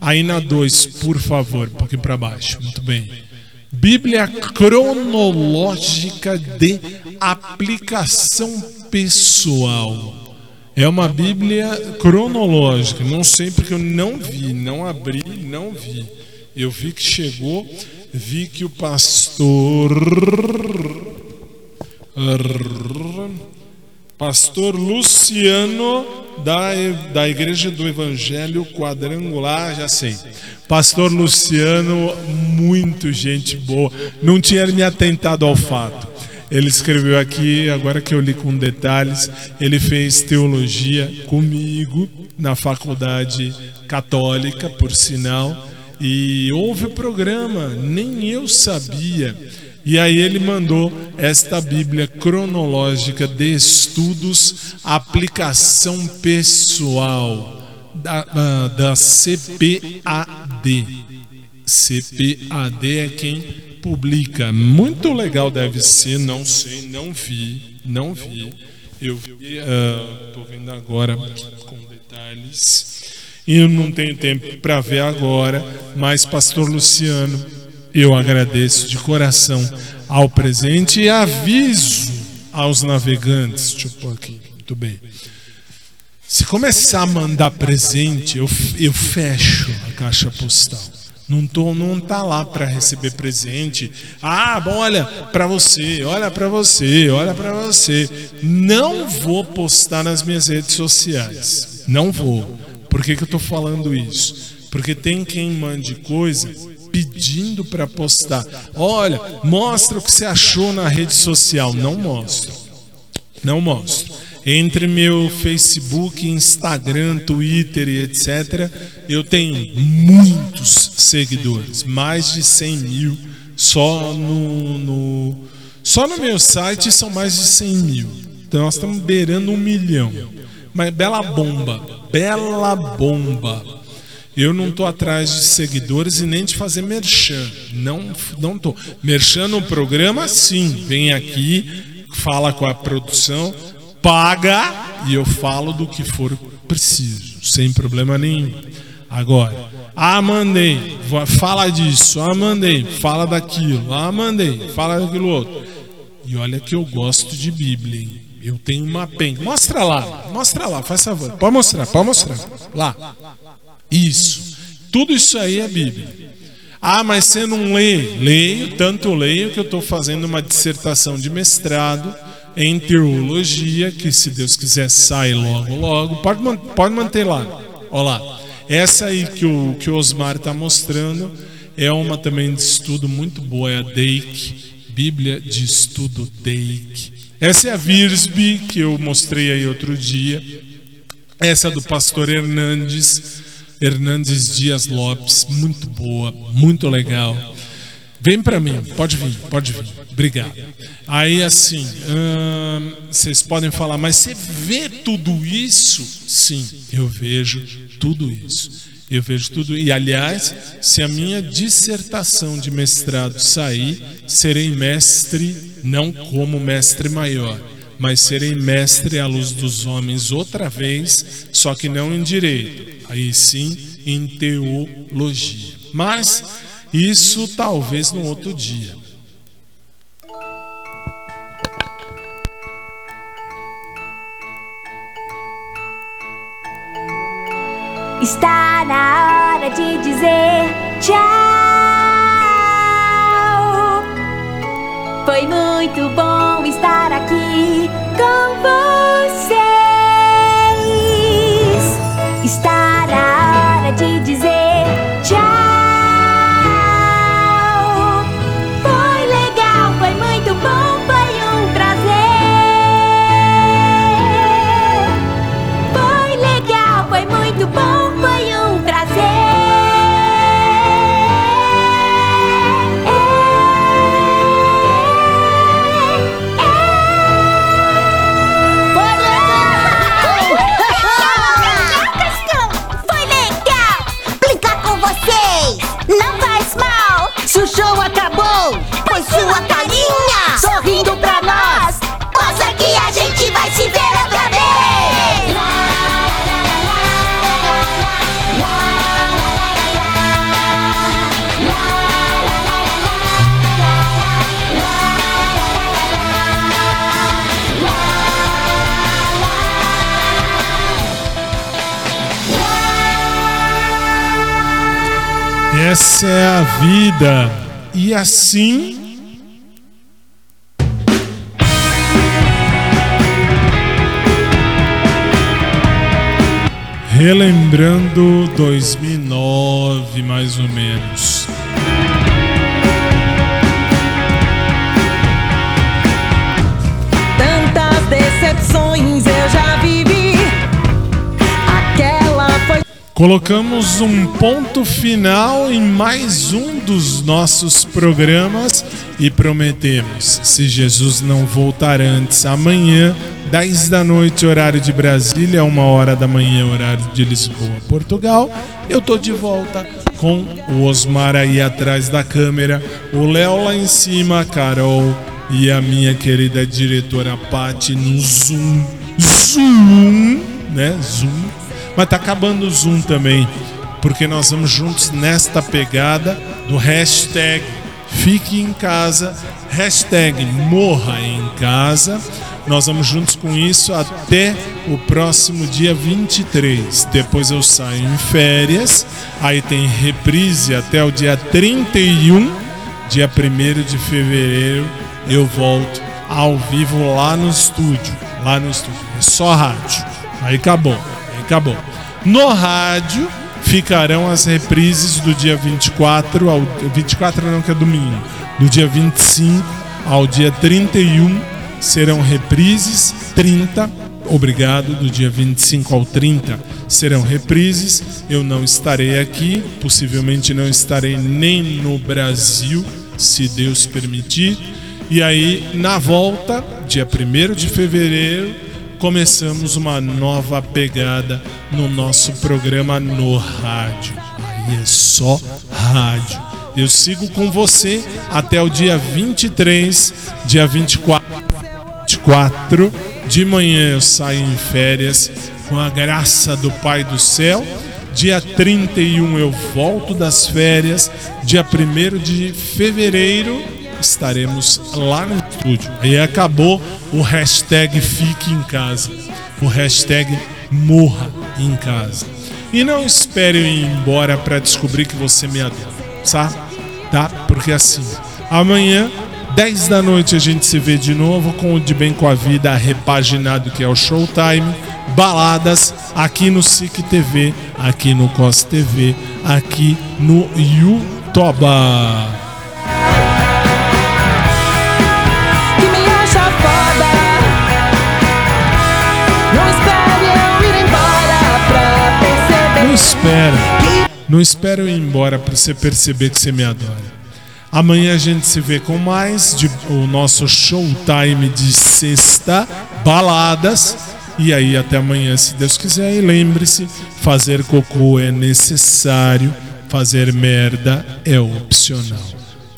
Aí na 2, por favor, um pouquinho para baixo. Muito bem. Bíblia cronológica de aplicação pessoal. É uma Bíblia cronológica. Não sei porque eu não vi, não abri, não vi. Eu vi que chegou, vi que o pastor. Pastor Luciano, da, da Igreja do Evangelho Quadrangular, já sei. Pastor Luciano, muito gente boa. Não tinha me atentado ao fato. Ele escreveu aqui, agora que eu li com detalhes, ele fez teologia comigo na faculdade católica, por sinal e houve o programa, nem eu sabia. E aí ele mandou esta Bíblia cronológica de estudos, aplicação pessoal da, ah, da CPAD. CPAD é quem publica. Muito legal deve ser, não sei, não vi, não vi. Eu vi, uh, vendo agora com detalhes. Eu não tenho tempo para ver agora, mas Pastor Luciano, eu agradeço de coração ao presente e aviso aos navegantes. Deixa eu pôr aqui, muito bem. Se começar a mandar presente, eu, eu fecho a caixa postal. Não tô, não tá lá para receber presente. Ah, bom, olha para você, olha para você, olha para você. Não vou postar nas minhas redes sociais. Não vou. Por que, que eu estou falando isso? Porque tem quem mande coisa pedindo para postar. Olha, mostra o que você achou na rede social. Não mostro. Não mostro. Entre meu Facebook, Instagram, Twitter e etc., eu tenho muitos seguidores, mais de 100 mil. Só no, no, só no meu site são mais de 100 mil. Então nós estamos beirando um milhão. Mas bela bomba, bela bomba. Eu não tô atrás de seguidores e nem de fazer merchan. Não, não tô. Merchan no programa, sim. Vem aqui, fala com a produção, paga e eu falo do que for preciso, sem problema nenhum. Agora, ah, mandei, fala disso, ah, mandei, fala daquilo, ah, mandei, fala daquilo outro. E olha que eu gosto de Bíblia, hein? Eu tenho uma pen. Mostra lá, mostra lá, faz favor. Pode mostrar, pode mostrar. Lá. Isso. Tudo isso aí é Bíblia. Ah, mas você não lê? Leio, tanto leio que eu estou fazendo uma dissertação de mestrado em teologia, que se Deus quiser sai logo, logo. Pode, pode manter lá. Olha lá. Essa aí que o, que o Osmar está mostrando é uma também de estudo muito boa, é a Deik, Bíblia de Estudo Deik. Essa é a Virsby, que eu mostrei aí outro dia. Essa é do pastor Hernandes, Hernandes Dias Lopes, muito boa, muito legal. Vem para mim, pode vir, pode vir. Obrigado. Aí assim, hum, vocês podem falar, mas você vê tudo isso? Sim, eu vejo tudo isso. Eu vejo tudo. E aliás, se a minha dissertação de mestrado sair, serei mestre não como mestre maior, mas serei mestre à luz dos homens outra vez, só que não em direito, aí sim em teologia. Mas isso talvez no outro dia. Está na hora de dizer tchau. Foi muito bom estar aqui com vocês. Está na hora de dizer show acabou. Pois sua carinha sorrindo pra nós. Mostra que a gente vai se ver outra vez. Essa é a vida. E assim. Relembrando 2009, mais ou menos. Tantas decepções eu já vivi. Colocamos um ponto final em mais um dos nossos programas e prometemos, se Jesus não voltar antes, amanhã, 10 da noite, horário de Brasília, 1 hora da manhã, horário de Lisboa, Portugal, eu tô de volta com o Osmar aí atrás da câmera, o Léo lá em cima, a Carol e a minha querida diretora Pati no Zoom. Zoom, né? Zoom. Mas tá acabando o Zoom também, porque nós vamos juntos nesta pegada do hashtag Fique em casa, hashtag Morra em casa. Nós vamos juntos com isso até o próximo dia 23. Depois eu saio em férias, aí tem reprise até o dia 31. Dia 1 de fevereiro eu volto ao vivo lá no estúdio. Lá no estúdio. É só rádio. Aí acabou. Acabou. No rádio ficarão as reprises do dia 24 ao 24 não que é domingo, do dia 25 ao dia 31 serão reprises, 30 Obrigado, do dia 25 ao 30 serão reprises. Eu não estarei aqui, possivelmente não estarei nem no Brasil, se Deus permitir. E aí, na volta, dia 1 de fevereiro, começamos uma nova pegada no nosso programa no rádio. Aí é só rádio. Eu sigo com você até o dia 23, dia 24, 24 de manhã eu saio em férias com a graça do Pai do Céu. Dia 31 eu volto das férias. Dia 1 de fevereiro estaremos lá no estúdio. Aí acabou o hashtag Fique em Casa. O hashtag Morra em Casa. E não espere eu ir embora para descobrir que você me adora, sabe? Tá? Porque assim, amanhã 10 da noite a gente se vê de novo com o De Bem com a Vida repaginado que é o Showtime. Baladas aqui no SIC TV, aqui no COS TV, aqui no Yutoba. espera. Não espera eu ir embora para você perceber que você me adora. Amanhã a gente se vê com mais de, o nosso showtime de sexta, baladas. E aí até amanhã, se Deus quiser. E lembre-se, fazer cocô é necessário, fazer merda é opcional.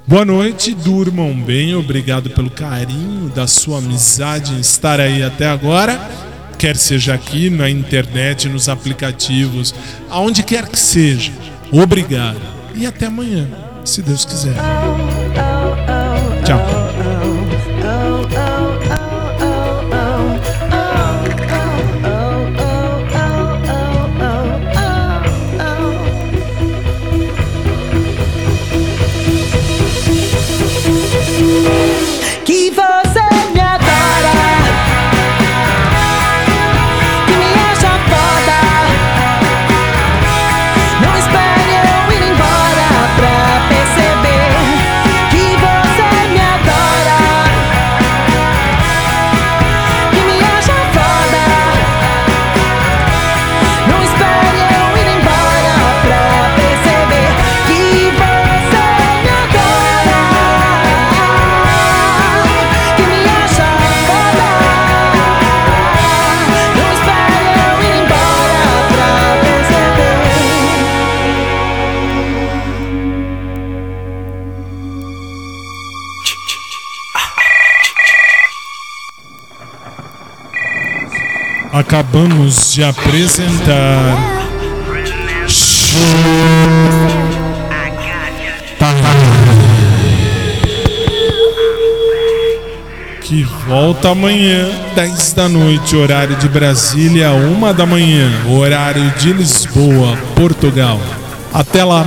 Boa noite, durmam bem, obrigado pelo carinho da sua amizade em estar aí até agora quer seja aqui na internet, nos aplicativos, aonde quer que seja. Obrigado e até amanhã, se Deus quiser. acabamos de apresentar. Tá. Que volta amanhã, 10 da noite, horário de Brasília, 1 da manhã, horário de Lisboa, Portugal. Até lá!